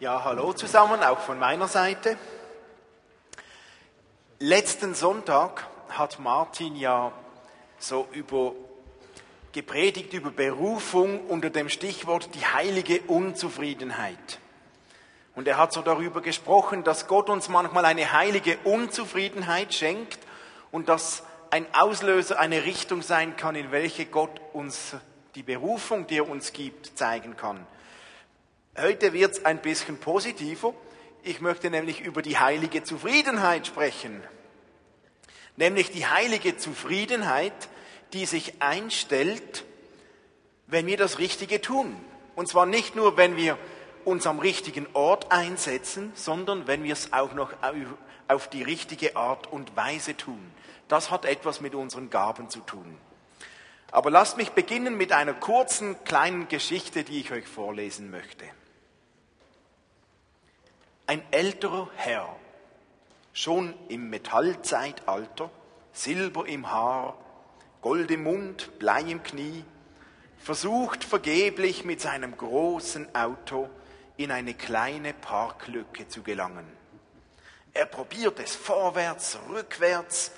Ja, hallo zusammen, auch von meiner Seite. Letzten Sonntag hat Martin ja so über gepredigt über Berufung unter dem Stichwort die heilige Unzufriedenheit. Und er hat so darüber gesprochen, dass Gott uns manchmal eine heilige Unzufriedenheit schenkt und dass ein Auslöser eine Richtung sein kann, in welche Gott uns die Berufung, die er uns gibt, zeigen kann. Heute wird es ein bisschen positiver. Ich möchte nämlich über die heilige Zufriedenheit sprechen. Nämlich die heilige Zufriedenheit, die sich einstellt, wenn wir das Richtige tun. Und zwar nicht nur, wenn wir uns am richtigen Ort einsetzen, sondern wenn wir es auch noch auf die richtige Art und Weise tun. Das hat etwas mit unseren Gaben zu tun. Aber lasst mich beginnen mit einer kurzen kleinen Geschichte, die ich euch vorlesen möchte. Ein älterer Herr, schon im Metallzeitalter, Silber im Haar, Gold im Mund, Blei im Knie, versucht vergeblich mit seinem großen Auto in eine kleine Parklücke zu gelangen. Er probiert es vorwärts, rückwärts,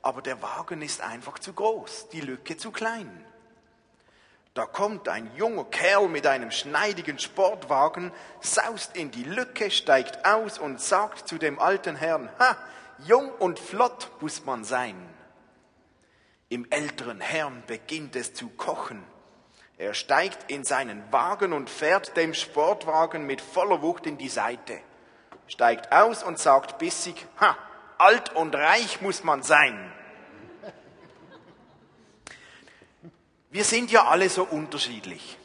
aber der Wagen ist einfach zu groß, die Lücke zu klein. Da kommt ein junger Kerl mit einem schneidigen Sportwagen, saust in die Lücke, steigt aus und sagt zu dem alten Herrn, ha, jung und flott muss man sein. Im älteren Herrn beginnt es zu kochen. Er steigt in seinen Wagen und fährt dem Sportwagen mit voller Wucht in die Seite, steigt aus und sagt bissig, ha, alt und reich muss man sein. Wir sind ja alle so unterschiedlich.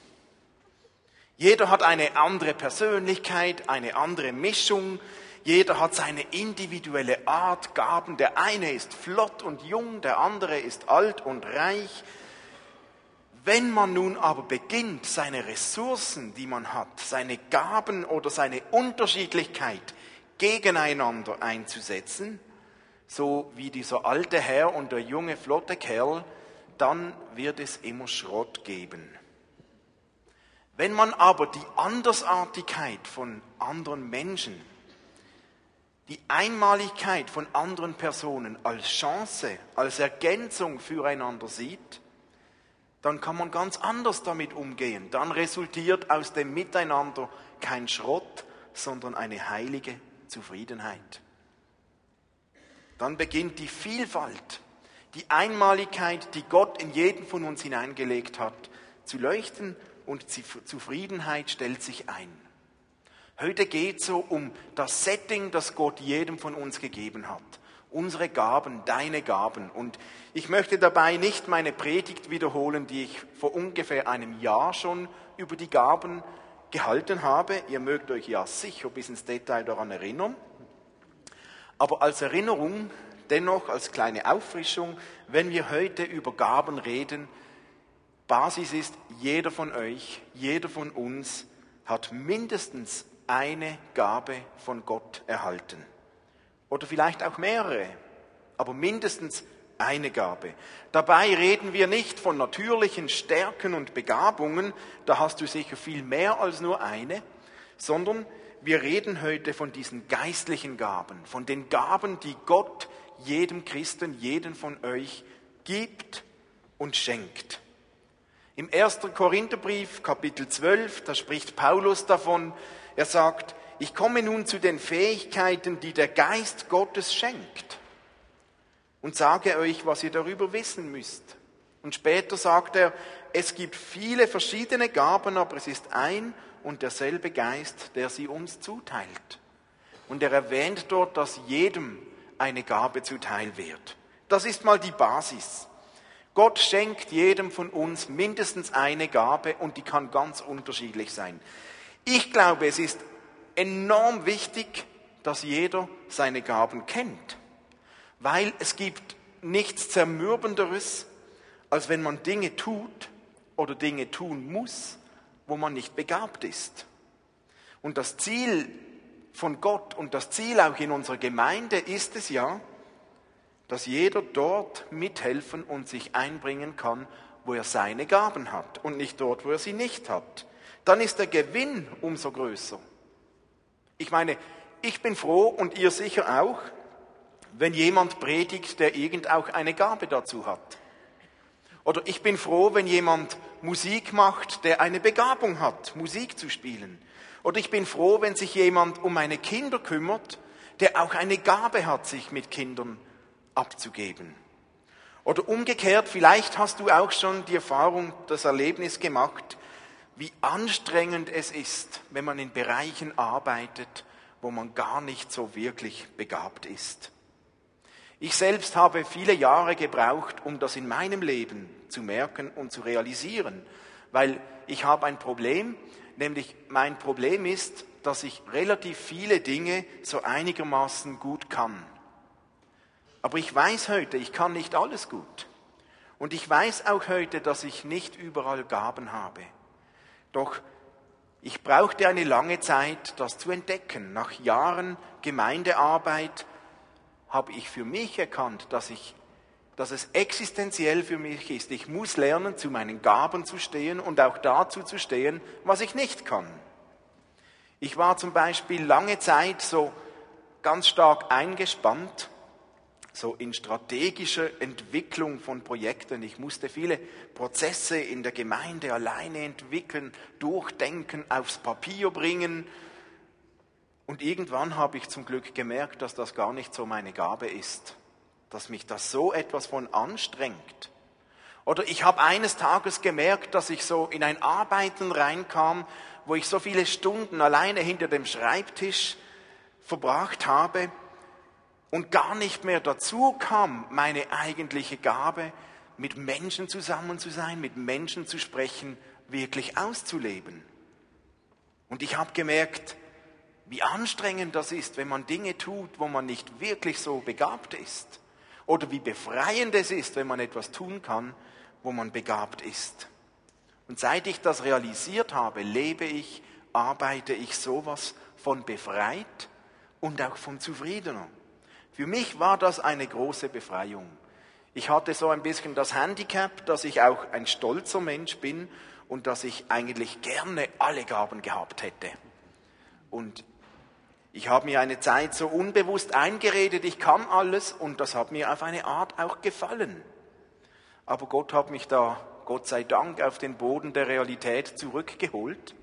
Jeder hat eine andere Persönlichkeit, eine andere Mischung. Jeder hat seine individuelle Art, Gaben. Der eine ist flott und jung, der andere ist alt und reich. Wenn man nun aber beginnt, seine Ressourcen, die man hat, seine Gaben oder seine Unterschiedlichkeit gegeneinander einzusetzen, so wie dieser alte Herr und der junge flotte Kerl, dann wird es immer Schrott geben. Wenn man aber die Andersartigkeit von anderen Menschen, die Einmaligkeit von anderen Personen als Chance, als Ergänzung füreinander sieht, dann kann man ganz anders damit umgehen. Dann resultiert aus dem Miteinander kein Schrott, sondern eine heilige Zufriedenheit. Dann beginnt die Vielfalt die Einmaligkeit, die Gott in jeden von uns hineingelegt hat, zu leuchten und Zufriedenheit stellt sich ein. Heute geht es so um das Setting, das Gott jedem von uns gegeben hat. Unsere Gaben, deine Gaben. Und ich möchte dabei nicht meine Predigt wiederholen, die ich vor ungefähr einem Jahr schon über die Gaben gehalten habe. Ihr mögt euch ja sicher bis ins Detail daran erinnern. Aber als Erinnerung dennoch als kleine Auffrischung, wenn wir heute über Gaben reden, Basis ist, jeder von euch, jeder von uns hat mindestens eine Gabe von Gott erhalten. Oder vielleicht auch mehrere, aber mindestens eine Gabe. Dabei reden wir nicht von natürlichen Stärken und Begabungen, da hast du sicher viel mehr als nur eine, sondern wir reden heute von diesen geistlichen Gaben, von den Gaben, die Gott jedem Christen, jedem von euch gibt und schenkt. Im 1. Korintherbrief, Kapitel 12, da spricht Paulus davon, er sagt, ich komme nun zu den Fähigkeiten, die der Geist Gottes schenkt und sage euch, was ihr darüber wissen müsst. Und später sagt er, es gibt viele verschiedene Gaben, aber es ist ein und derselbe Geist, der sie uns zuteilt. Und er erwähnt dort, dass jedem eine Gabe zuteil wird. Das ist mal die Basis. Gott schenkt jedem von uns mindestens eine Gabe und die kann ganz unterschiedlich sein. Ich glaube, es ist enorm wichtig, dass jeder seine Gaben kennt, weil es gibt nichts Zermürbenderes, als wenn man Dinge tut oder Dinge tun muss, wo man nicht begabt ist. Und das Ziel von Gott und das Ziel auch in unserer Gemeinde ist es ja, dass jeder dort mithelfen und sich einbringen kann, wo er seine Gaben hat und nicht dort, wo er sie nicht hat. Dann ist der Gewinn umso größer. Ich meine, ich bin froh und ihr sicher auch, wenn jemand predigt, der irgend auch eine Gabe dazu hat. Oder ich bin froh, wenn jemand Musik macht, der eine Begabung hat, Musik zu spielen. Oder ich bin froh, wenn sich jemand um meine Kinder kümmert, der auch eine Gabe hat, sich mit Kindern abzugeben. Oder umgekehrt, vielleicht hast du auch schon die Erfahrung, das Erlebnis gemacht, wie anstrengend es ist, wenn man in Bereichen arbeitet, wo man gar nicht so wirklich begabt ist. Ich selbst habe viele Jahre gebraucht, um das in meinem Leben zu merken und zu realisieren, weil ich habe ein Problem, nämlich mein Problem ist, dass ich relativ viele Dinge so einigermaßen gut kann. Aber ich weiß heute, ich kann nicht alles gut. Und ich weiß auch heute, dass ich nicht überall Gaben habe. Doch ich brauchte eine lange Zeit, das zu entdecken. Nach Jahren Gemeindearbeit habe ich für mich erkannt, dass, ich, dass es existenziell für mich ist. Ich muss lernen, zu meinen Gaben zu stehen und auch dazu zu stehen, was ich nicht kann. Ich war zum Beispiel lange Zeit so ganz stark eingespannt, so in strategischer Entwicklung von Projekten. Ich musste viele Prozesse in der Gemeinde alleine entwickeln, durchdenken, aufs Papier bringen und irgendwann habe ich zum Glück gemerkt, dass das gar nicht so meine Gabe ist, dass mich das so etwas von anstrengt. Oder ich habe eines Tages gemerkt, dass ich so in ein Arbeiten reinkam, wo ich so viele Stunden alleine hinter dem Schreibtisch verbracht habe und gar nicht mehr dazu kam, meine eigentliche Gabe, mit Menschen zusammen zu sein, mit Menschen zu sprechen, wirklich auszuleben. Und ich habe gemerkt, wie anstrengend das ist, wenn man Dinge tut, wo man nicht wirklich so begabt ist. Oder wie befreiend es ist, wenn man etwas tun kann, wo man begabt ist. Und seit ich das realisiert habe, lebe ich, arbeite ich sowas von befreit und auch von zufriedener. Für mich war das eine große Befreiung. Ich hatte so ein bisschen das Handicap, dass ich auch ein stolzer Mensch bin und dass ich eigentlich gerne alle Gaben gehabt hätte. Und ich habe mir eine Zeit so unbewusst eingeredet, ich kann alles und das hat mir auf eine Art auch gefallen. Aber Gott hat mich da, Gott sei Dank, auf den Boden der Realität zurückgeholt.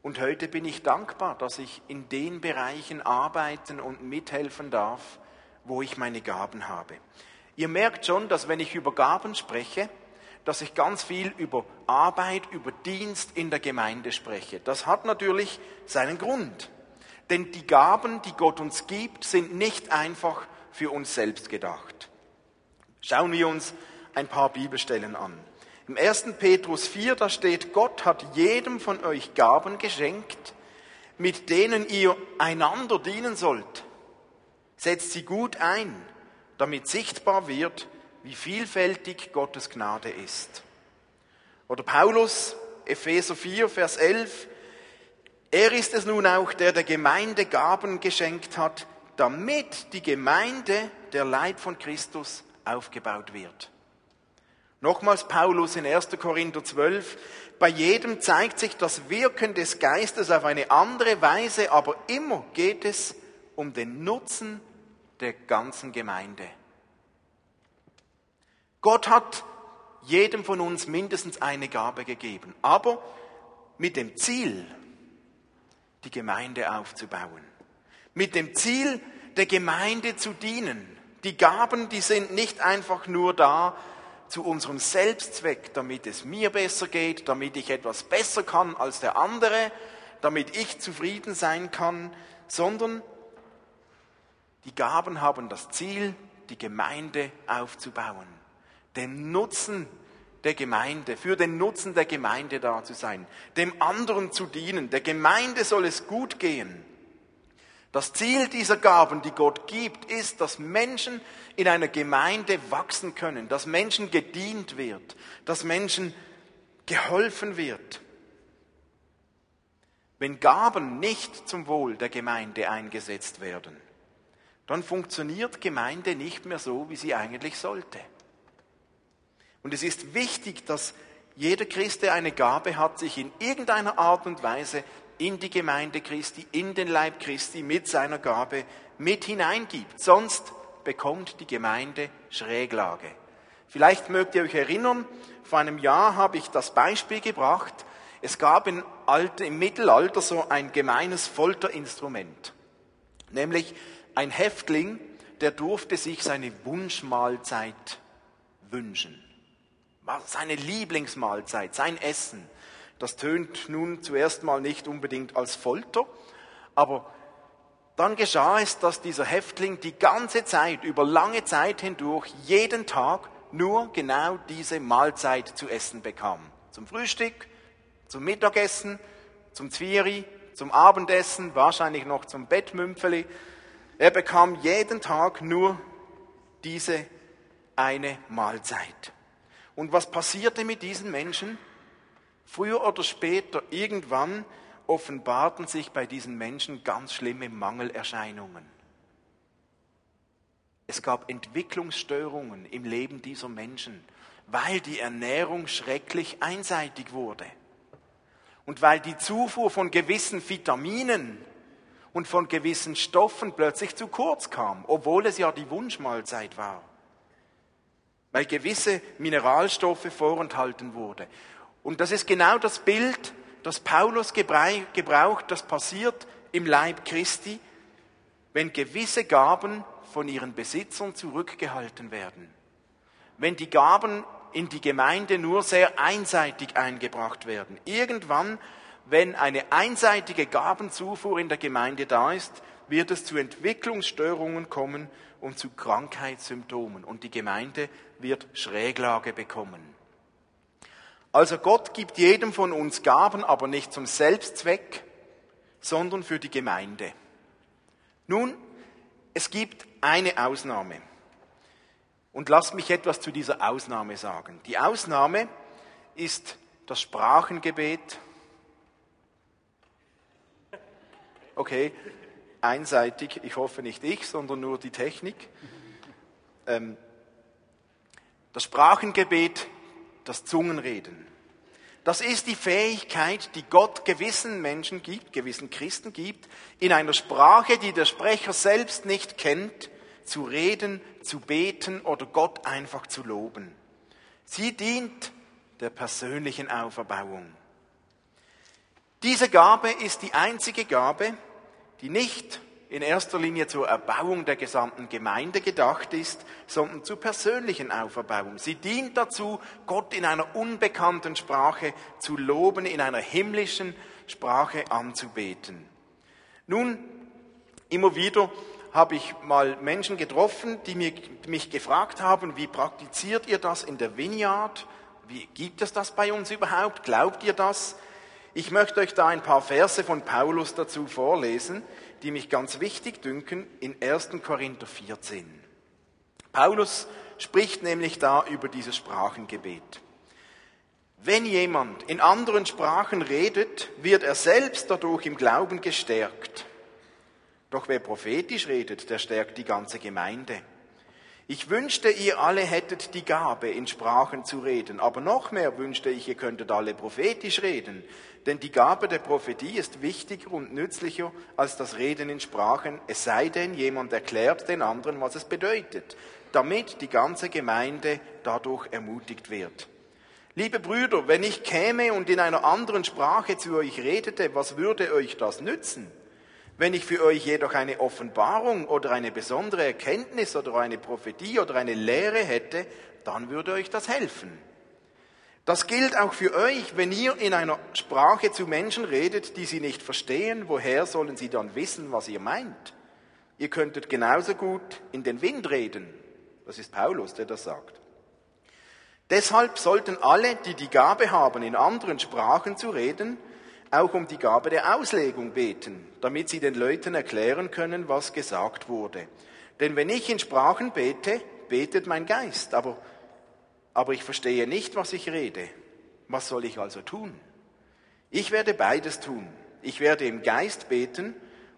Und heute bin ich dankbar, dass ich in den Bereichen arbeiten und mithelfen darf, wo ich meine Gaben habe. Ihr merkt schon, dass wenn ich über Gaben spreche, dass ich ganz viel über Arbeit, über Dienst in der Gemeinde spreche. Das hat natürlich seinen Grund. Denn die Gaben, die Gott uns gibt, sind nicht einfach für uns selbst gedacht. Schauen wir uns ein paar Bibelstellen an. Im 1. Petrus 4, da steht, Gott hat jedem von euch Gaben geschenkt, mit denen ihr einander dienen sollt. Setzt sie gut ein, damit sichtbar wird, wie vielfältig Gottes Gnade ist. Oder Paulus, Epheser 4, Vers 11, er ist es nun auch, der der Gemeinde Gaben geschenkt hat, damit die Gemeinde, der Leib von Christus, aufgebaut wird. Nochmals Paulus in 1. Korinther 12, bei jedem zeigt sich das Wirken des Geistes auf eine andere Weise, aber immer geht es um den Nutzen der ganzen Gemeinde. Gott hat jedem von uns mindestens eine Gabe gegeben, aber mit dem Ziel, die Gemeinde aufzubauen. Mit dem Ziel, der Gemeinde zu dienen. Die Gaben, die sind nicht einfach nur da zu unserem Selbstzweck, damit es mir besser geht, damit ich etwas besser kann als der andere, damit ich zufrieden sein kann, sondern die Gaben haben das Ziel, die Gemeinde aufzubauen, den Nutzen der Gemeinde, für den Nutzen der Gemeinde da zu sein, dem anderen zu dienen. Der Gemeinde soll es gut gehen. Das Ziel dieser Gaben, die Gott gibt, ist, dass Menschen in einer Gemeinde wachsen können, dass Menschen gedient wird, dass Menschen geholfen wird. Wenn Gaben nicht zum Wohl der Gemeinde eingesetzt werden, dann funktioniert Gemeinde nicht mehr so, wie sie eigentlich sollte. Und es ist wichtig, dass Jeder Christ, der eine Gabe hat, sich in irgendeiner Art und Weise in die Gemeinde Christi, in den Leib Christi mit seiner Gabe mit hineingibt. Sonst bekommt die Gemeinde Schräglage. Vielleicht mögt ihr euch erinnern, vor einem Jahr habe ich das Beispiel gebracht. Es gab im, Alter, im Mittelalter so ein gemeines Folterinstrument, nämlich ein Häftling, der durfte sich seine Wunschmahlzeit wünschen. Seine Lieblingsmahlzeit, sein Essen. Das tönt nun zuerst mal nicht unbedingt als Folter, aber dann geschah es, dass dieser Häftling die ganze Zeit, über lange Zeit hindurch, jeden Tag nur genau diese Mahlzeit zu essen bekam. Zum Frühstück, zum Mittagessen, zum Zwieri, zum Abendessen, wahrscheinlich noch zum Bettmümpfeli. Er bekam jeden Tag nur diese eine Mahlzeit. Und was passierte mit diesen Menschen? Früher oder später, irgendwann, offenbarten sich bei diesen Menschen ganz schlimme Mangelerscheinungen. Es gab Entwicklungsstörungen im Leben dieser Menschen, weil die Ernährung schrecklich einseitig wurde. Und weil die Zufuhr von gewissen Vitaminen und von gewissen Stoffen plötzlich zu kurz kam, obwohl es ja die Wunschmahlzeit war. Weil gewisse Mineralstoffe vorenthalten wurde. Und das ist genau das Bild, das Paulus gebraucht, das passiert im Leib Christi, wenn gewisse Gaben von ihren Besitzern zurückgehalten werden. Wenn die Gaben in die Gemeinde nur sehr einseitig eingebracht werden. Irgendwann, wenn eine einseitige Gabenzufuhr in der Gemeinde da ist, wird es zu Entwicklungsstörungen kommen und zu Krankheitssymptomen und die Gemeinde wird Schräglage bekommen. Also Gott gibt jedem von uns Gaben, aber nicht zum Selbstzweck, sondern für die Gemeinde. Nun, es gibt eine Ausnahme. Und lasst mich etwas zu dieser Ausnahme sagen. Die Ausnahme ist das Sprachengebet. Okay, einseitig, ich hoffe nicht ich, sondern nur die Technik. Ähm, das Sprachengebet, das Zungenreden. Das ist die Fähigkeit, die Gott gewissen Menschen gibt, gewissen Christen gibt, in einer Sprache, die der Sprecher selbst nicht kennt, zu reden, zu beten oder Gott einfach zu loben. Sie dient der persönlichen Auferbauung. Diese Gabe ist die einzige Gabe, die nicht in erster Linie zur Erbauung der gesamten Gemeinde gedacht ist, sondern zur persönlichen Auferbauung. Sie dient dazu, Gott in einer unbekannten Sprache zu loben, in einer himmlischen Sprache anzubeten. Nun, immer wieder habe ich mal Menschen getroffen, die mich gefragt haben, wie praktiziert ihr das in der Vineyard? Wie gibt es das bei uns überhaupt? Glaubt ihr das? Ich möchte euch da ein paar Verse von Paulus dazu vorlesen, die mich ganz wichtig dünken, in 1. Korinther 14. Paulus spricht nämlich da über dieses Sprachengebet. Wenn jemand in anderen Sprachen redet, wird er selbst dadurch im Glauben gestärkt. Doch wer prophetisch redet, der stärkt die ganze Gemeinde. Ich wünschte, ihr alle hättet die Gabe, in Sprachen zu reden, aber noch mehr wünschte ich, ihr könntet alle prophetisch reden, denn die Gabe der Prophetie ist wichtiger und nützlicher als das Reden in Sprachen, es sei denn, jemand erklärt den anderen, was es bedeutet, damit die ganze Gemeinde dadurch ermutigt wird. Liebe Brüder, wenn ich käme und in einer anderen Sprache zu euch redete, was würde euch das nützen? Wenn ich für euch jedoch eine Offenbarung oder eine besondere Erkenntnis oder eine Prophetie oder eine Lehre hätte, dann würde euch das helfen. Das gilt auch für euch, wenn ihr in einer Sprache zu Menschen redet, die sie nicht verstehen, woher sollen sie dann wissen, was ihr meint? Ihr könntet genauso gut in den Wind reden. Das ist Paulus, der das sagt. Deshalb sollten alle, die die Gabe haben, in anderen Sprachen zu reden, auch um die Gabe der Auslegung beten, damit sie den Leuten erklären können, was gesagt wurde. Denn wenn ich in Sprachen bete, betet mein Geist, aber, aber ich verstehe nicht, was ich rede. Was soll ich also tun? Ich werde beides tun. Ich werde im Geist beten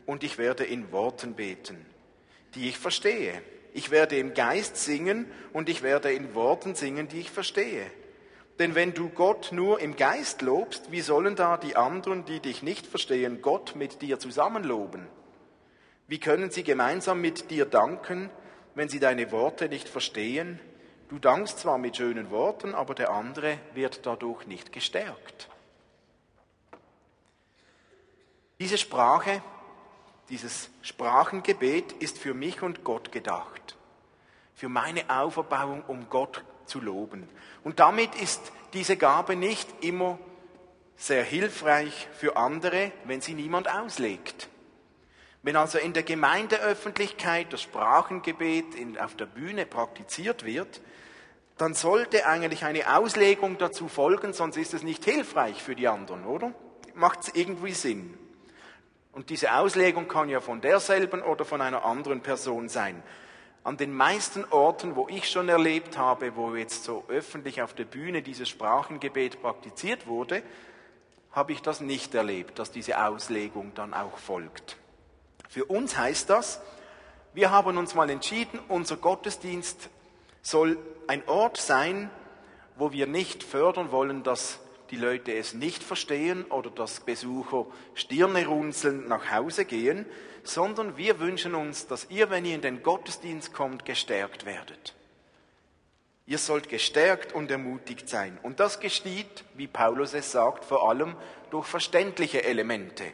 und ich werde in Worten beten, die ich verstehe. Ich werde im Geist singen und ich werde in Worten singen, die ich verstehe. Denn wenn du Gott nur im Geist lobst, wie sollen da die anderen, die dich nicht verstehen, Gott mit dir zusammenloben? Wie können sie gemeinsam mit dir danken, wenn sie deine Worte nicht verstehen? Du dankst zwar mit schönen Worten, aber der andere wird dadurch nicht gestärkt. Diese Sprache, dieses Sprachengebet ist für mich und Gott gedacht. Für meine Auferbauung, um Gott zu loben. Und damit ist diese Gabe nicht immer sehr hilfreich für andere, wenn sie niemand auslegt. Wenn also in der Gemeindeöffentlichkeit das Sprachengebet in, auf der Bühne praktiziert wird, dann sollte eigentlich eine Auslegung dazu folgen, sonst ist es nicht hilfreich für die anderen, oder? Macht es irgendwie Sinn? Und diese Auslegung kann ja von derselben oder von einer anderen Person sein. An den meisten Orten, wo ich schon erlebt habe, wo jetzt so öffentlich auf der Bühne dieses Sprachengebet praktiziert wurde, habe ich das nicht erlebt, dass diese Auslegung dann auch folgt. Für uns heißt das, wir haben uns mal entschieden, unser Gottesdienst soll ein Ort sein, wo wir nicht fördern wollen, dass die Leute es nicht verstehen oder dass Besucher Stirne runzeln nach Hause gehen, sondern wir wünschen uns, dass ihr, wenn ihr in den Gottesdienst kommt, gestärkt werdet. Ihr sollt gestärkt und ermutigt sein. Und das geschieht, wie Paulus es sagt, vor allem durch verständliche Elemente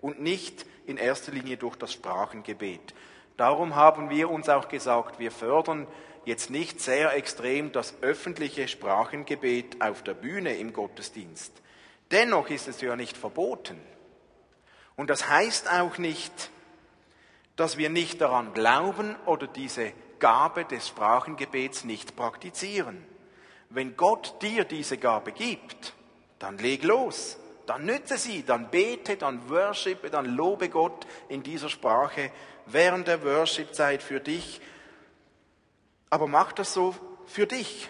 und nicht in erster Linie durch das Sprachengebet. Darum haben wir uns auch gesagt, wir fördern jetzt nicht sehr extrem das öffentliche Sprachengebet auf der Bühne im Gottesdienst. Dennoch ist es ja nicht verboten. Und das heißt auch nicht, dass wir nicht daran glauben oder diese Gabe des Sprachengebets nicht praktizieren. Wenn Gott dir diese Gabe gibt, dann leg los, dann nütze sie, dann bete, dann worshipe, dann lobe Gott in dieser Sprache während der Worship-Zeit für dich. Aber mach das so für dich,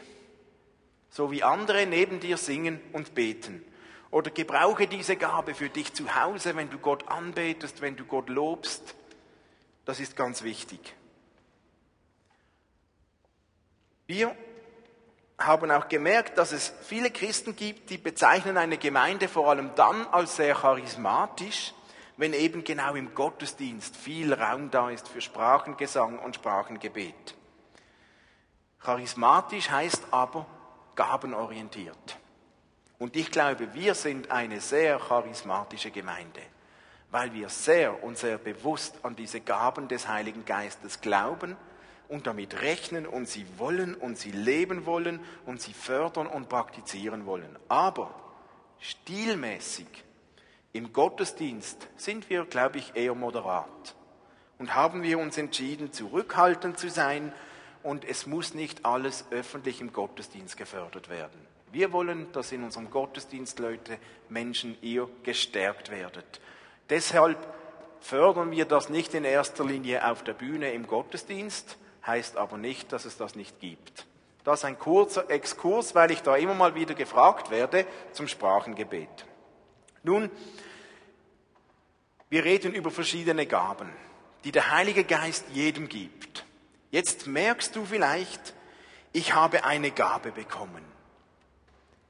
so wie andere neben dir singen und beten. Oder gebrauche diese Gabe für dich zu Hause, wenn du Gott anbetest, wenn du Gott lobst. Das ist ganz wichtig. Wir haben auch gemerkt, dass es viele Christen gibt, die bezeichnen eine Gemeinde vor allem dann als sehr charismatisch, wenn eben genau im Gottesdienst viel Raum da ist für Sprachengesang und Sprachengebet. Charismatisch heißt aber gabenorientiert. Und ich glaube, wir sind eine sehr charismatische Gemeinde weil wir sehr und sehr bewusst an diese Gaben des Heiligen Geistes glauben und damit rechnen und sie wollen und sie leben wollen und sie fördern und praktizieren wollen. Aber stilmäßig im Gottesdienst sind wir, glaube ich, eher moderat und haben wir uns entschieden, zurückhaltend zu sein und es muss nicht alles öffentlich im Gottesdienst gefördert werden. Wir wollen, dass in unserem Gottesdienst Leute, Menschen, ihr gestärkt werdet. Deshalb fördern wir das nicht in erster Linie auf der Bühne im Gottesdienst, heißt aber nicht, dass es das nicht gibt. Das ist ein kurzer Exkurs, weil ich da immer mal wieder gefragt werde zum Sprachengebet. Nun, wir reden über verschiedene Gaben, die der Heilige Geist jedem gibt. Jetzt merkst du vielleicht, ich habe eine Gabe bekommen.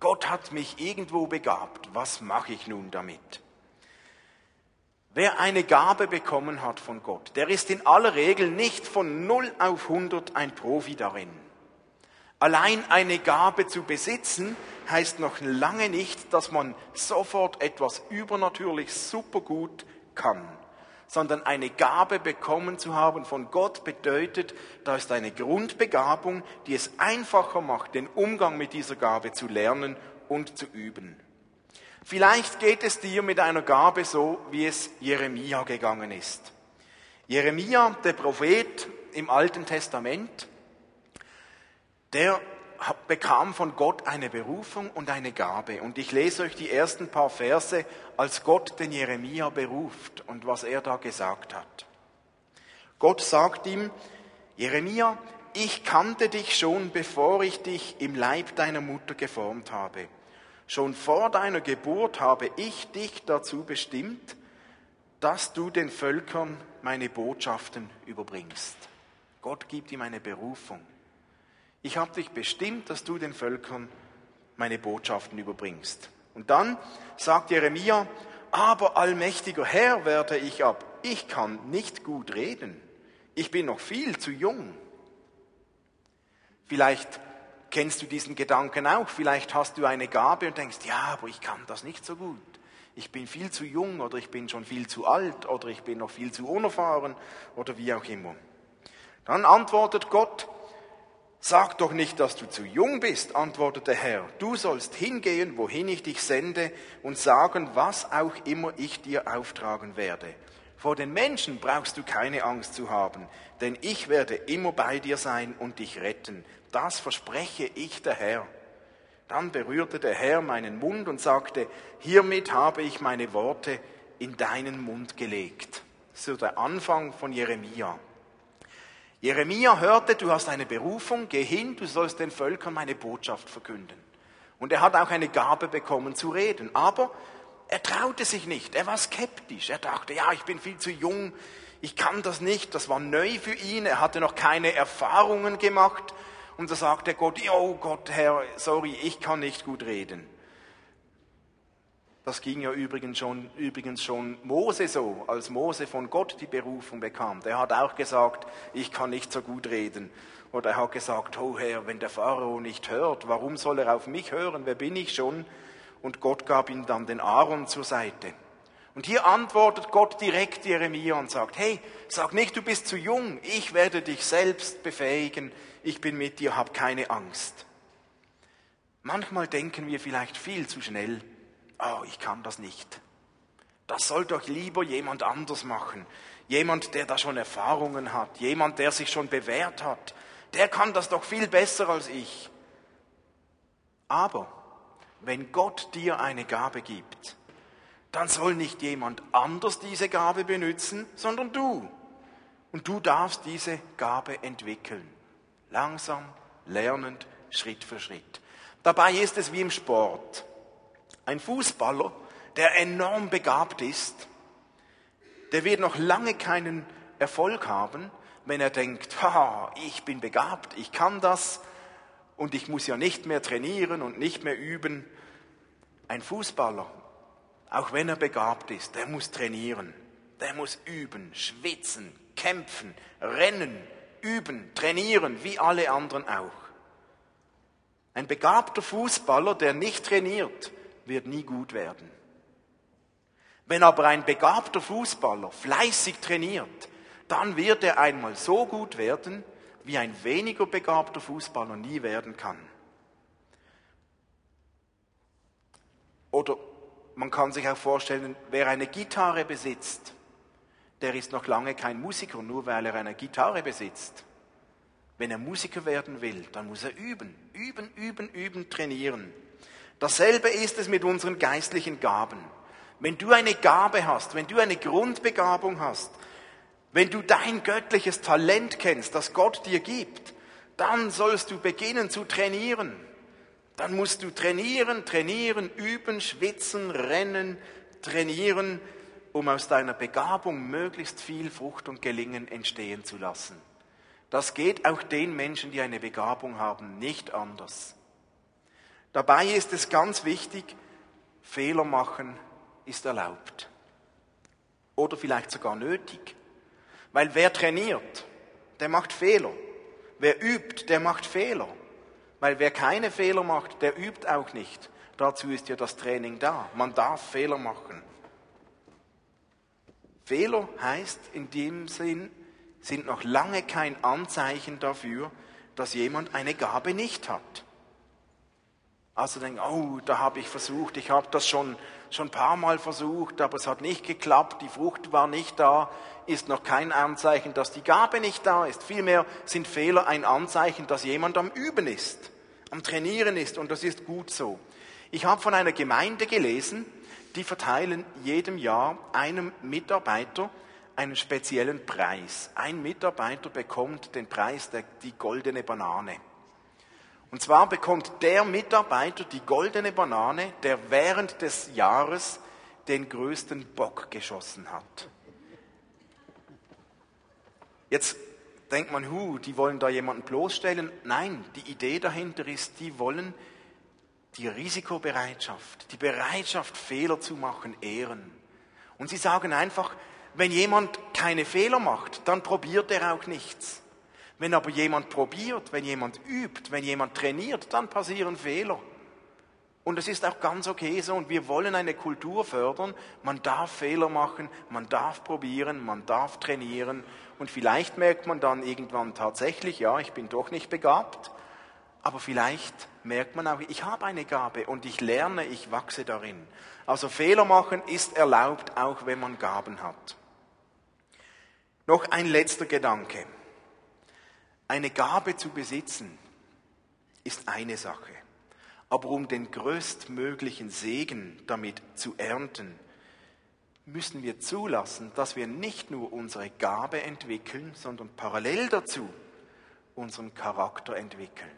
Gott hat mich irgendwo begabt. Was mache ich nun damit? Wer eine Gabe bekommen hat von Gott, der ist in aller Regel nicht von 0 auf 100 ein Profi darin. Allein eine Gabe zu besitzen heißt noch lange nicht, dass man sofort etwas übernatürlich supergut kann, sondern eine Gabe bekommen zu haben von Gott bedeutet, da ist eine Grundbegabung, die es einfacher macht, den Umgang mit dieser Gabe zu lernen und zu üben. Vielleicht geht es dir mit einer Gabe so, wie es Jeremia gegangen ist. Jeremia, der Prophet im Alten Testament, der bekam von Gott eine Berufung und eine Gabe. Und ich lese euch die ersten paar Verse, als Gott den Jeremia beruft und was er da gesagt hat. Gott sagt ihm, Jeremia, ich kannte dich schon, bevor ich dich im Leib deiner Mutter geformt habe. Schon vor deiner Geburt habe ich dich dazu bestimmt, dass du den Völkern meine Botschaften überbringst. Gott gibt ihm eine Berufung. Ich habe dich bestimmt, dass du den Völkern meine Botschaften überbringst. Und dann sagt Jeremia, aber allmächtiger Herr werte ich ab, ich kann nicht gut reden, ich bin noch viel zu jung. Vielleicht kennst du diesen Gedanken auch, vielleicht hast du eine Gabe und denkst, ja, aber ich kann das nicht so gut. Ich bin viel zu jung oder ich bin schon viel zu alt oder ich bin noch viel zu unerfahren oder wie auch immer. Dann antwortet Gott, Sag doch nicht, dass du zu jung bist, antwortete der Herr. Du sollst hingehen, wohin ich dich sende, und sagen, was auch immer ich dir auftragen werde. Vor den Menschen brauchst du keine Angst zu haben, denn ich werde immer bei dir sein und dich retten. Das verspreche ich der Herr. Dann berührte der Herr meinen Mund und sagte, hiermit habe ich meine Worte in deinen Mund gelegt. So der Anfang von Jeremia. Jeremia hörte, du hast eine Berufung, geh hin, du sollst den Völkern meine Botschaft verkünden. Und er hat auch eine Gabe bekommen zu reden. Aber er traute sich nicht, er war skeptisch. Er dachte, ja, ich bin viel zu jung, ich kann das nicht. Das war neu für ihn, er hatte noch keine Erfahrungen gemacht. Und da sagte Gott, oh Gott, Herr, sorry, ich kann nicht gut reden. Das ging ja übrigens schon, übrigens schon Mose so, als Mose von Gott die Berufung bekam. Der hat auch gesagt, ich kann nicht so gut reden. Oder er hat gesagt, oh Herr, wenn der Pharao nicht hört, warum soll er auf mich hören? Wer bin ich schon? Und Gott gab ihm dann den Aaron zur Seite. Und hier antwortet Gott direkt Jeremia und sagt, hey, sag nicht, du bist zu jung, ich werde dich selbst befähigen, ich bin mit dir, hab keine Angst. Manchmal denken wir vielleicht viel zu schnell, oh, ich kann das nicht. Das soll doch lieber jemand anders machen. Jemand, der da schon Erfahrungen hat, jemand, der sich schon bewährt hat. Der kann das doch viel besser als ich. Aber wenn Gott dir eine Gabe gibt, dann soll nicht jemand anders diese Gabe benutzen, sondern du. Und du darfst diese Gabe entwickeln. Langsam, lernend, Schritt für Schritt. Dabei ist es wie im Sport. Ein Fußballer, der enorm begabt ist, der wird noch lange keinen Erfolg haben, wenn er denkt, haha, ich bin begabt, ich kann das und ich muss ja nicht mehr trainieren und nicht mehr üben. Ein Fußballer, auch wenn er begabt ist, der muss trainieren, der muss üben, schwitzen, kämpfen, rennen, üben, trainieren, wie alle anderen auch. Ein begabter Fußballer, der nicht trainiert, wird nie gut werden. Wenn aber ein begabter Fußballer fleißig trainiert, dann wird er einmal so gut werden, wie ein weniger begabter Fußballer nie werden kann. Oder man kann sich auch vorstellen, wer eine Gitarre besitzt, der ist noch lange kein Musiker, nur weil er eine Gitarre besitzt. Wenn er Musiker werden will, dann muss er üben, üben, üben, üben, trainieren. Dasselbe ist es mit unseren geistlichen Gaben. Wenn du eine Gabe hast, wenn du eine Grundbegabung hast, wenn du dein göttliches Talent kennst, das Gott dir gibt, dann sollst du beginnen zu trainieren. Dann musst du trainieren, trainieren, üben, schwitzen, rennen, trainieren, um aus deiner Begabung möglichst viel Frucht und Gelingen entstehen zu lassen. Das geht auch den Menschen, die eine Begabung haben, nicht anders. Dabei ist es ganz wichtig, Fehler machen ist erlaubt. Oder vielleicht sogar nötig. Weil wer trainiert, der macht Fehler. Wer übt, der macht Fehler. Weil wer keine Fehler macht, der übt auch nicht. Dazu ist ja das Training da. Man darf Fehler machen. Fehler heißt in dem Sinn, sind noch lange kein Anzeichen dafür, dass jemand eine Gabe nicht hat. Also denken, oh, da habe ich versucht, ich habe das schon, schon ein paar Mal versucht, aber es hat nicht geklappt, die Frucht war nicht da, ist noch kein Anzeichen, dass die Gabe nicht da ist. Vielmehr sind Fehler ein Anzeichen, dass jemand am Üben ist, am Trainieren ist und das ist gut so. Ich habe von einer Gemeinde gelesen, die verteilen jedem Jahr einem Mitarbeiter einen speziellen Preis. Ein Mitarbeiter bekommt den Preis der die goldene Banane. Und zwar bekommt der Mitarbeiter die goldene Banane, der während des Jahres den größten Bock geschossen hat. Jetzt denkt man, hu, die wollen da jemanden bloßstellen. Nein, die Idee dahinter ist, die wollen die Risikobereitschaft, die Bereitschaft, Fehler zu machen, ehren. Und sie sagen einfach, wenn jemand keine Fehler macht, dann probiert er auch nichts. Wenn aber jemand probiert, wenn jemand übt, wenn jemand trainiert, dann passieren Fehler. Und es ist auch ganz okay so. Und wir wollen eine Kultur fördern. Man darf Fehler machen, man darf probieren, man darf trainieren. Und vielleicht merkt man dann irgendwann tatsächlich, ja, ich bin doch nicht begabt. Aber vielleicht merkt man auch, ich habe eine Gabe und ich lerne, ich wachse darin. Also Fehler machen ist erlaubt, auch wenn man Gaben hat. Noch ein letzter Gedanke. Eine Gabe zu besitzen ist eine Sache. Aber um den größtmöglichen Segen damit zu ernten, müssen wir zulassen, dass wir nicht nur unsere Gabe entwickeln, sondern parallel dazu unseren Charakter entwickeln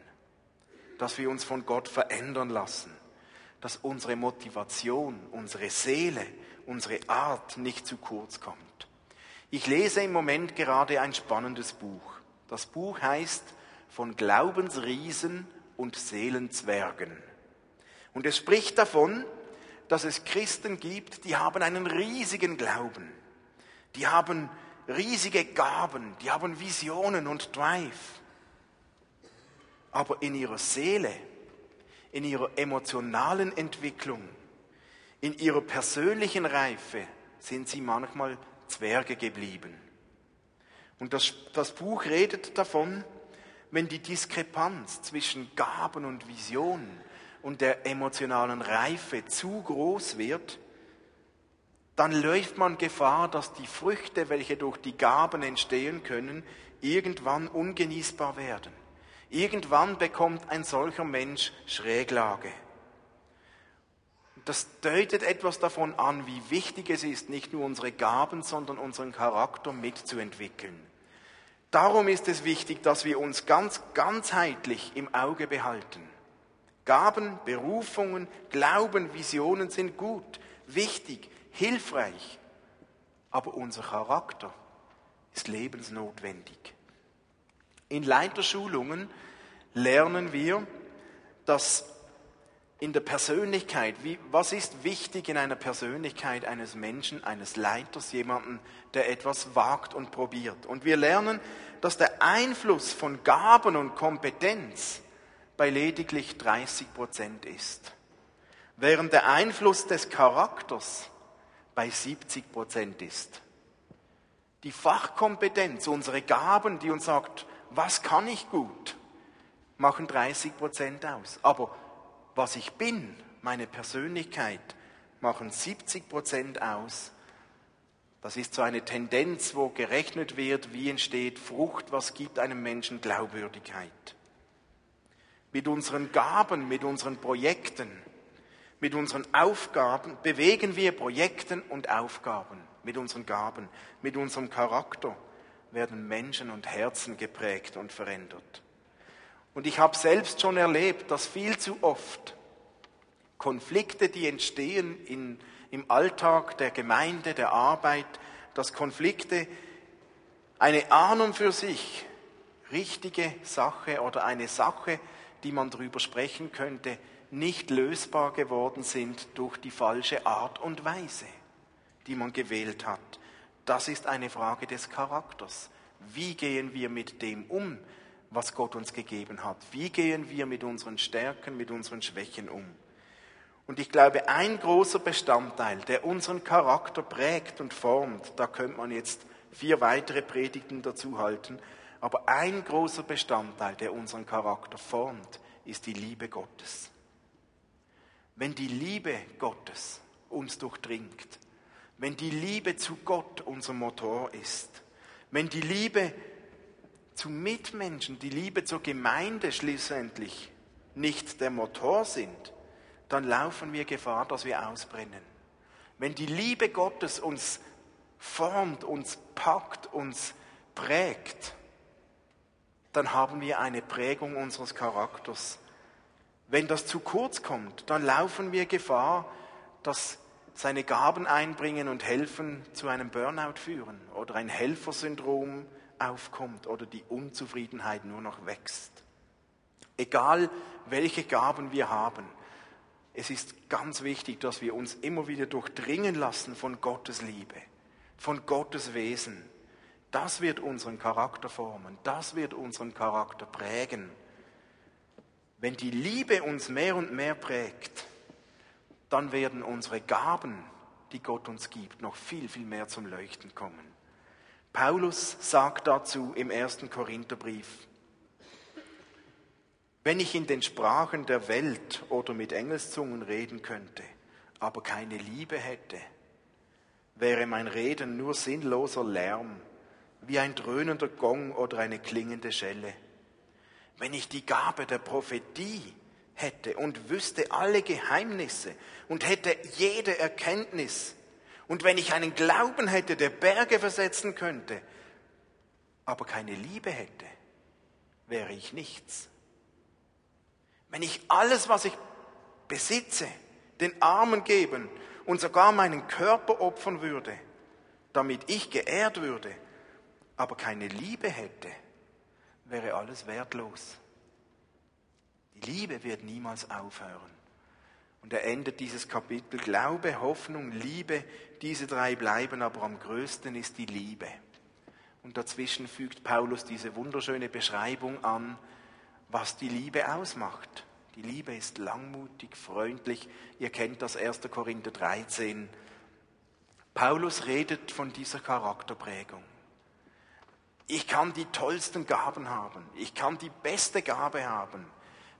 dass wir uns von Gott verändern lassen, dass unsere Motivation, unsere Seele, unsere Art nicht zu kurz kommt. Ich lese im Moment gerade ein spannendes Buch. Das Buch heißt von Glaubensriesen und Seelenzwergen. Und es spricht davon, dass es Christen gibt, die haben einen riesigen Glauben. Die haben riesige Gaben, die haben Visionen und Drive aber in ihrer Seele, in ihrer emotionalen Entwicklung, in ihrer persönlichen Reife sind sie manchmal Zwerge geblieben. Und das, das Buch redet davon, wenn die Diskrepanz zwischen Gaben und Visionen und der emotionalen Reife zu groß wird, dann läuft man Gefahr, dass die Früchte, welche durch die Gaben entstehen können, irgendwann ungenießbar werden. Irgendwann bekommt ein solcher Mensch Schräglage. Das deutet etwas davon an, wie wichtig es ist, nicht nur unsere Gaben, sondern unseren Charakter mitzuentwickeln. Darum ist es wichtig, dass wir uns ganz ganzheitlich im Auge behalten. Gaben, Berufungen, Glauben, Visionen sind gut, wichtig, hilfreich, aber unser Charakter ist lebensnotwendig. In Leiterschulungen lernen wir, dass in der Persönlichkeit, wie, was ist wichtig in einer Persönlichkeit eines Menschen, eines Leiters, jemanden, der etwas wagt und probiert. Und wir lernen, dass der Einfluss von Gaben und Kompetenz bei lediglich 30 Prozent ist, während der Einfluss des Charakters bei 70 Prozent ist. Die Fachkompetenz, unsere Gaben, die uns sagt, was kann ich gut, machen 30 Prozent aus. Aber was ich bin, meine Persönlichkeit, machen 70 Prozent aus. Das ist so eine Tendenz, wo gerechnet wird, wie entsteht Frucht, was gibt einem Menschen Glaubwürdigkeit. Mit unseren Gaben, mit unseren Projekten, mit unseren Aufgaben bewegen wir Projekten und Aufgaben, mit unseren Gaben, mit unserem Charakter werden Menschen und Herzen geprägt und verändert. Und ich habe selbst schon erlebt, dass viel zu oft Konflikte, die entstehen in, im Alltag der Gemeinde, der Arbeit, dass Konflikte eine Ahnung für sich, richtige Sache oder eine Sache, die man darüber sprechen könnte, nicht lösbar geworden sind durch die falsche Art und Weise, die man gewählt hat. Das ist eine Frage des Charakters. Wie gehen wir mit dem um, was Gott uns gegeben hat? Wie gehen wir mit unseren Stärken, mit unseren Schwächen um? Und ich glaube, ein großer Bestandteil, der unseren Charakter prägt und formt, da könnte man jetzt vier weitere Predigten dazu halten, aber ein großer Bestandteil, der unseren Charakter formt, ist die Liebe Gottes. Wenn die Liebe Gottes uns durchdringt, wenn die Liebe zu Gott unser Motor ist, wenn die Liebe zu Mitmenschen, die Liebe zur Gemeinde schließlich nicht der Motor sind, dann laufen wir Gefahr, dass wir ausbrennen. Wenn die Liebe Gottes uns formt, uns packt, uns prägt, dann haben wir eine Prägung unseres Charakters. Wenn das zu kurz kommt, dann laufen wir Gefahr, dass seine Gaben einbringen und helfen zu einem Burnout führen oder ein Helfersyndrom aufkommt oder die Unzufriedenheit nur noch wächst. Egal welche Gaben wir haben, Es ist ganz wichtig, dass wir uns immer wieder durchdringen lassen von Gottes Liebe, von Gottes Wesen. Das wird unseren Charakter formen, das wird unseren Charakter prägen. Wenn die Liebe uns mehr und mehr prägt, dann werden unsere Gaben, die Gott uns gibt, noch viel, viel mehr zum Leuchten kommen. Paulus sagt dazu im ersten Korintherbrief, wenn ich in den Sprachen der Welt oder mit Engelszungen reden könnte, aber keine Liebe hätte, wäre mein Reden nur sinnloser Lärm, wie ein dröhnender Gong oder eine klingende Schelle. Wenn ich die Gabe der Prophetie hätte und wüsste alle Geheimnisse und hätte jede Erkenntnis, und wenn ich einen Glauben hätte, der Berge versetzen könnte, aber keine Liebe hätte, wäre ich nichts. Wenn ich alles, was ich besitze, den Armen geben und sogar meinen Körper opfern würde, damit ich geehrt würde, aber keine Liebe hätte, wäre alles wertlos. Die Liebe wird niemals aufhören. Und er endet dieses Kapitel, Glaube, Hoffnung, Liebe, diese drei bleiben, aber am größten ist die Liebe. Und dazwischen fügt Paulus diese wunderschöne Beschreibung an, was die Liebe ausmacht. Die Liebe ist langmutig, freundlich. Ihr kennt das 1. Korinther 13. Paulus redet von dieser Charakterprägung. Ich kann die tollsten Gaben haben. Ich kann die beste Gabe haben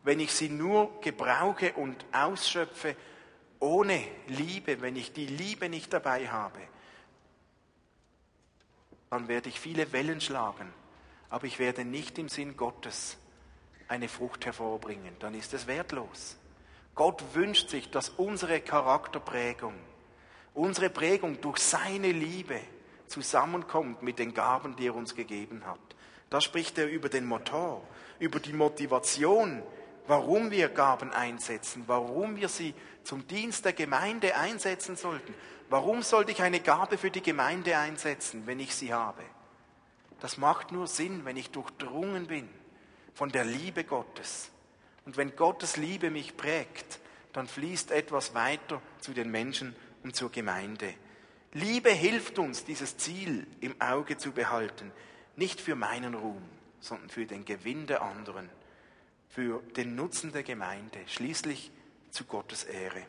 wenn ich sie nur gebrauche und ausschöpfe ohne Liebe, wenn ich die Liebe nicht dabei habe, dann werde ich viele Wellen schlagen, aber ich werde nicht im Sinn Gottes eine Frucht hervorbringen, dann ist es wertlos. Gott wünscht sich, dass unsere Charakterprägung, unsere Prägung durch seine Liebe zusammenkommt mit den Gaben, die er uns gegeben hat. Da spricht er über den Motor, über die Motivation, warum wir Gaben einsetzen, warum wir sie zum Dienst der Gemeinde einsetzen sollten. Warum sollte ich eine Gabe für die Gemeinde einsetzen, wenn ich sie habe? Das macht nur Sinn, wenn ich durchdrungen bin von der Liebe Gottes. Und wenn Gottes Liebe mich prägt, dann fließt etwas weiter zu den Menschen und zur Gemeinde. Liebe hilft uns, dieses Ziel im Auge zu behalten, nicht für meinen Ruhm, sondern für den Gewinn der anderen für den Nutzen der Gemeinde, schließlich zu Gottes Ehre.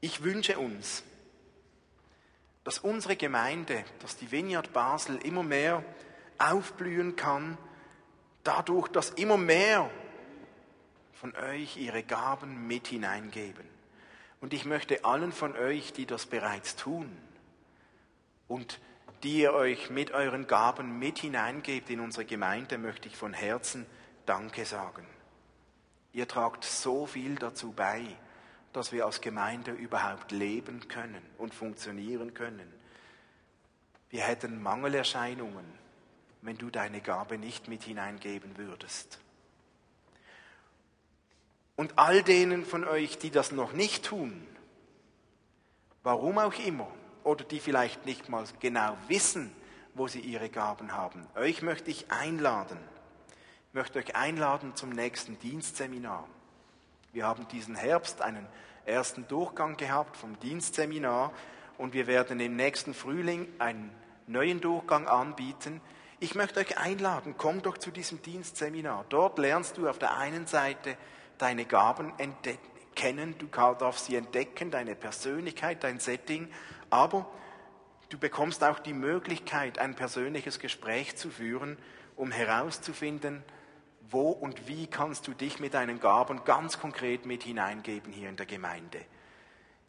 Ich wünsche uns, dass unsere Gemeinde, dass die Vineyard Basel immer mehr aufblühen kann, dadurch, dass immer mehr von euch ihre Gaben mit hineingeben. Und ich möchte allen von euch, die das bereits tun und die ihr euch mit euren Gaben mit hineingebt in unsere Gemeinde, möchte ich von Herzen Danke sagen. Ihr tragt so viel dazu bei, dass wir als Gemeinde überhaupt leben können und funktionieren können. Wir hätten Mangelerscheinungen, wenn du deine Gabe nicht mit hineingeben würdest. Und all denen von euch, die das noch nicht tun, warum auch immer, oder die vielleicht nicht mal genau wissen, wo sie ihre Gaben haben, euch möchte ich einladen, möchte euch einladen zum nächsten Dienstseminar. Wir haben diesen Herbst einen ersten Durchgang gehabt vom Dienstseminar und wir werden im nächsten Frühling einen neuen Durchgang anbieten. Ich möchte euch einladen, komm doch zu diesem Dienstseminar. Dort lernst du auf der einen Seite deine Gaben kennen, du darfst sie entdecken, deine Persönlichkeit, dein Setting, aber du bekommst auch die Möglichkeit, ein persönliches Gespräch zu führen, um herauszufinden, wo und wie kannst du dich mit deinen Gaben ganz konkret mit hineingeben hier in der Gemeinde.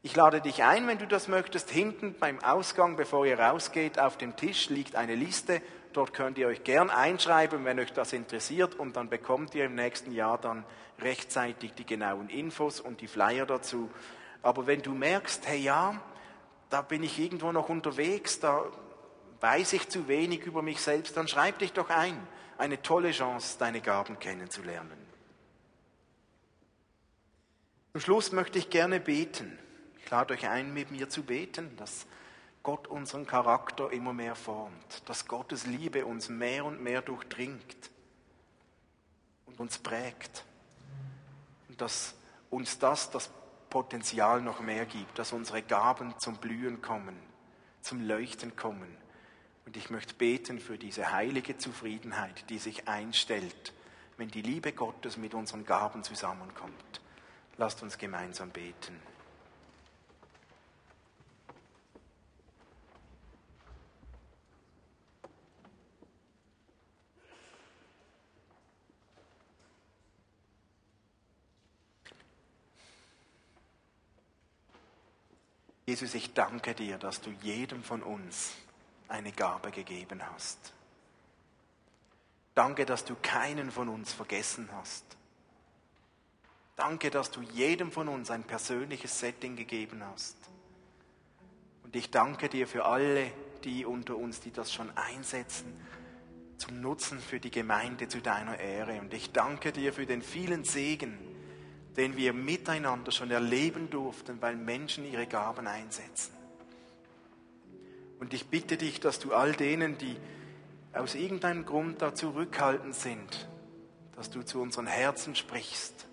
Ich lade dich ein, wenn du das möchtest, hinten beim Ausgang, bevor ihr rausgeht, auf dem Tisch liegt eine Liste. Dort könnt ihr euch gern einschreiben, wenn euch das interessiert, und dann bekommt ihr im nächsten Jahr dann rechtzeitig die genauen Infos und die Flyer dazu. Aber wenn du merkst, hey ja, da bin ich irgendwo noch unterwegs, da weiß ich zu wenig über mich selbst, dann schreib dich doch ein eine tolle Chance, deine Gaben kennenzulernen. Zum Schluss möchte ich gerne beten. Ich lade euch ein, mit mir zu beten, dass Gott unseren Charakter immer mehr formt, dass Gottes Liebe uns mehr und mehr durchdringt und uns prägt und dass uns das das Potenzial noch mehr gibt, dass unsere Gaben zum Blühen kommen, zum Leuchten kommen. Und ich möchte beten für diese heilige Zufriedenheit, die sich einstellt, wenn die Liebe Gottes mit unseren Gaben zusammenkommt. Lasst uns gemeinsam beten. Jesus, ich danke dir, dass du jedem von uns eine Gabe gegeben hast. Danke, dass du keinen von uns vergessen hast. Danke, dass du jedem von uns ein persönliches Setting gegeben hast. Und ich danke dir für alle, die unter uns, die das schon einsetzen, zum Nutzen für die Gemeinde zu deiner Ehre. Und ich danke dir für den vielen Segen, den wir miteinander schon erleben durften, weil Menschen ihre Gaben einsetzen. Und ich bitte dich, dass du all denen, die aus irgendeinem Grund da zurückhaltend sind, dass du zu unseren Herzen sprichst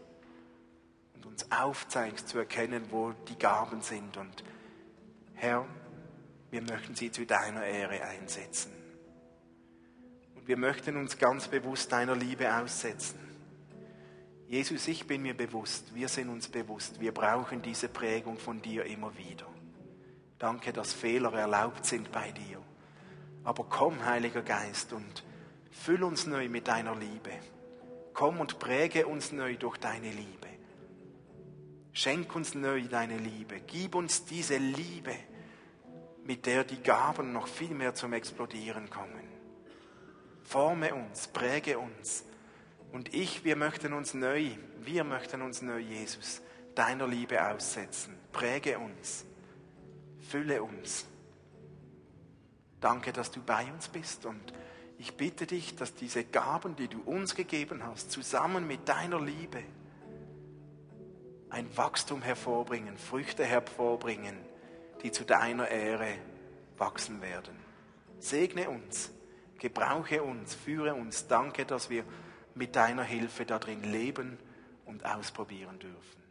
und uns aufzeigst zu erkennen, wo die Gaben sind. Und Herr, wir möchten sie zu deiner Ehre einsetzen. Und wir möchten uns ganz bewusst deiner Liebe aussetzen. Jesus, ich bin mir bewusst, wir sind uns bewusst, wir brauchen diese Prägung von dir immer wieder. Danke, dass Fehler erlaubt sind bei dir. Aber komm, Heiliger Geist, und füll uns neu mit deiner Liebe. Komm und präge uns neu durch deine Liebe. Schenk uns neu deine Liebe. Gib uns diese Liebe, mit der die Gaben noch viel mehr zum Explodieren kommen. Forme uns, präge uns und ich, wir möchten uns neu, wir möchten uns neu, Jesus, deiner Liebe aussetzen. Präge uns, fülle uns. Danke, dass du bei uns bist und ich bitte dich, dass diese Gaben, die du uns gegeben hast, zusammen mit deiner Liebe ein Wachstum hervorbringen, Früchte hervorbringen, die zu deiner Ehre wachsen werden. Segne uns, gebrauche uns, führe uns. Danke, dass wir mit deiner Hilfe darin leben und ausprobieren dürfen.